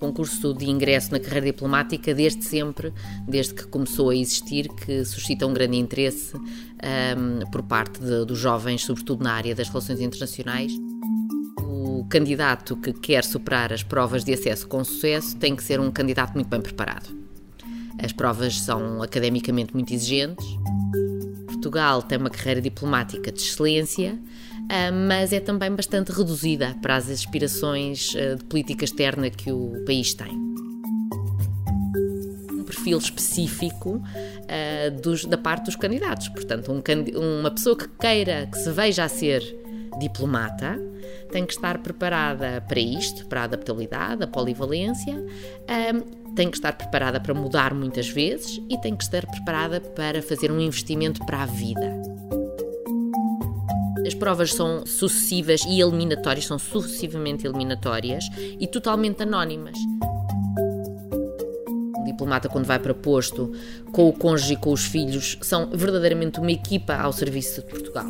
concurso de ingresso na carreira diplomática desde sempre, desde que começou a existir, que suscita um grande interesse um, por parte de, dos jovens, sobretudo na área das relações internacionais. O candidato que quer superar as provas de acesso com sucesso tem que ser um candidato muito bem preparado. As provas são academicamente muito exigentes. Portugal tem uma carreira diplomática de excelência, mas é também bastante reduzida para as aspirações ah, de política externa que o país tem. Um perfil específico uh, dos, da parte dos candidatos. Portanto, um, uma pessoa que queira, que se veja a ser diplomata, tem que estar preparada para isto, para a adaptabilidade, a polivalência, um, tem que estar preparada para mudar muitas vezes e tem que estar preparada para fazer um investimento para a vida. As provas são sucessivas e eliminatórias, são sucessivamente eliminatórias e totalmente anónimas. O diplomata, quando vai para posto com o cônjuge e com os filhos, são verdadeiramente uma equipa ao serviço de Portugal.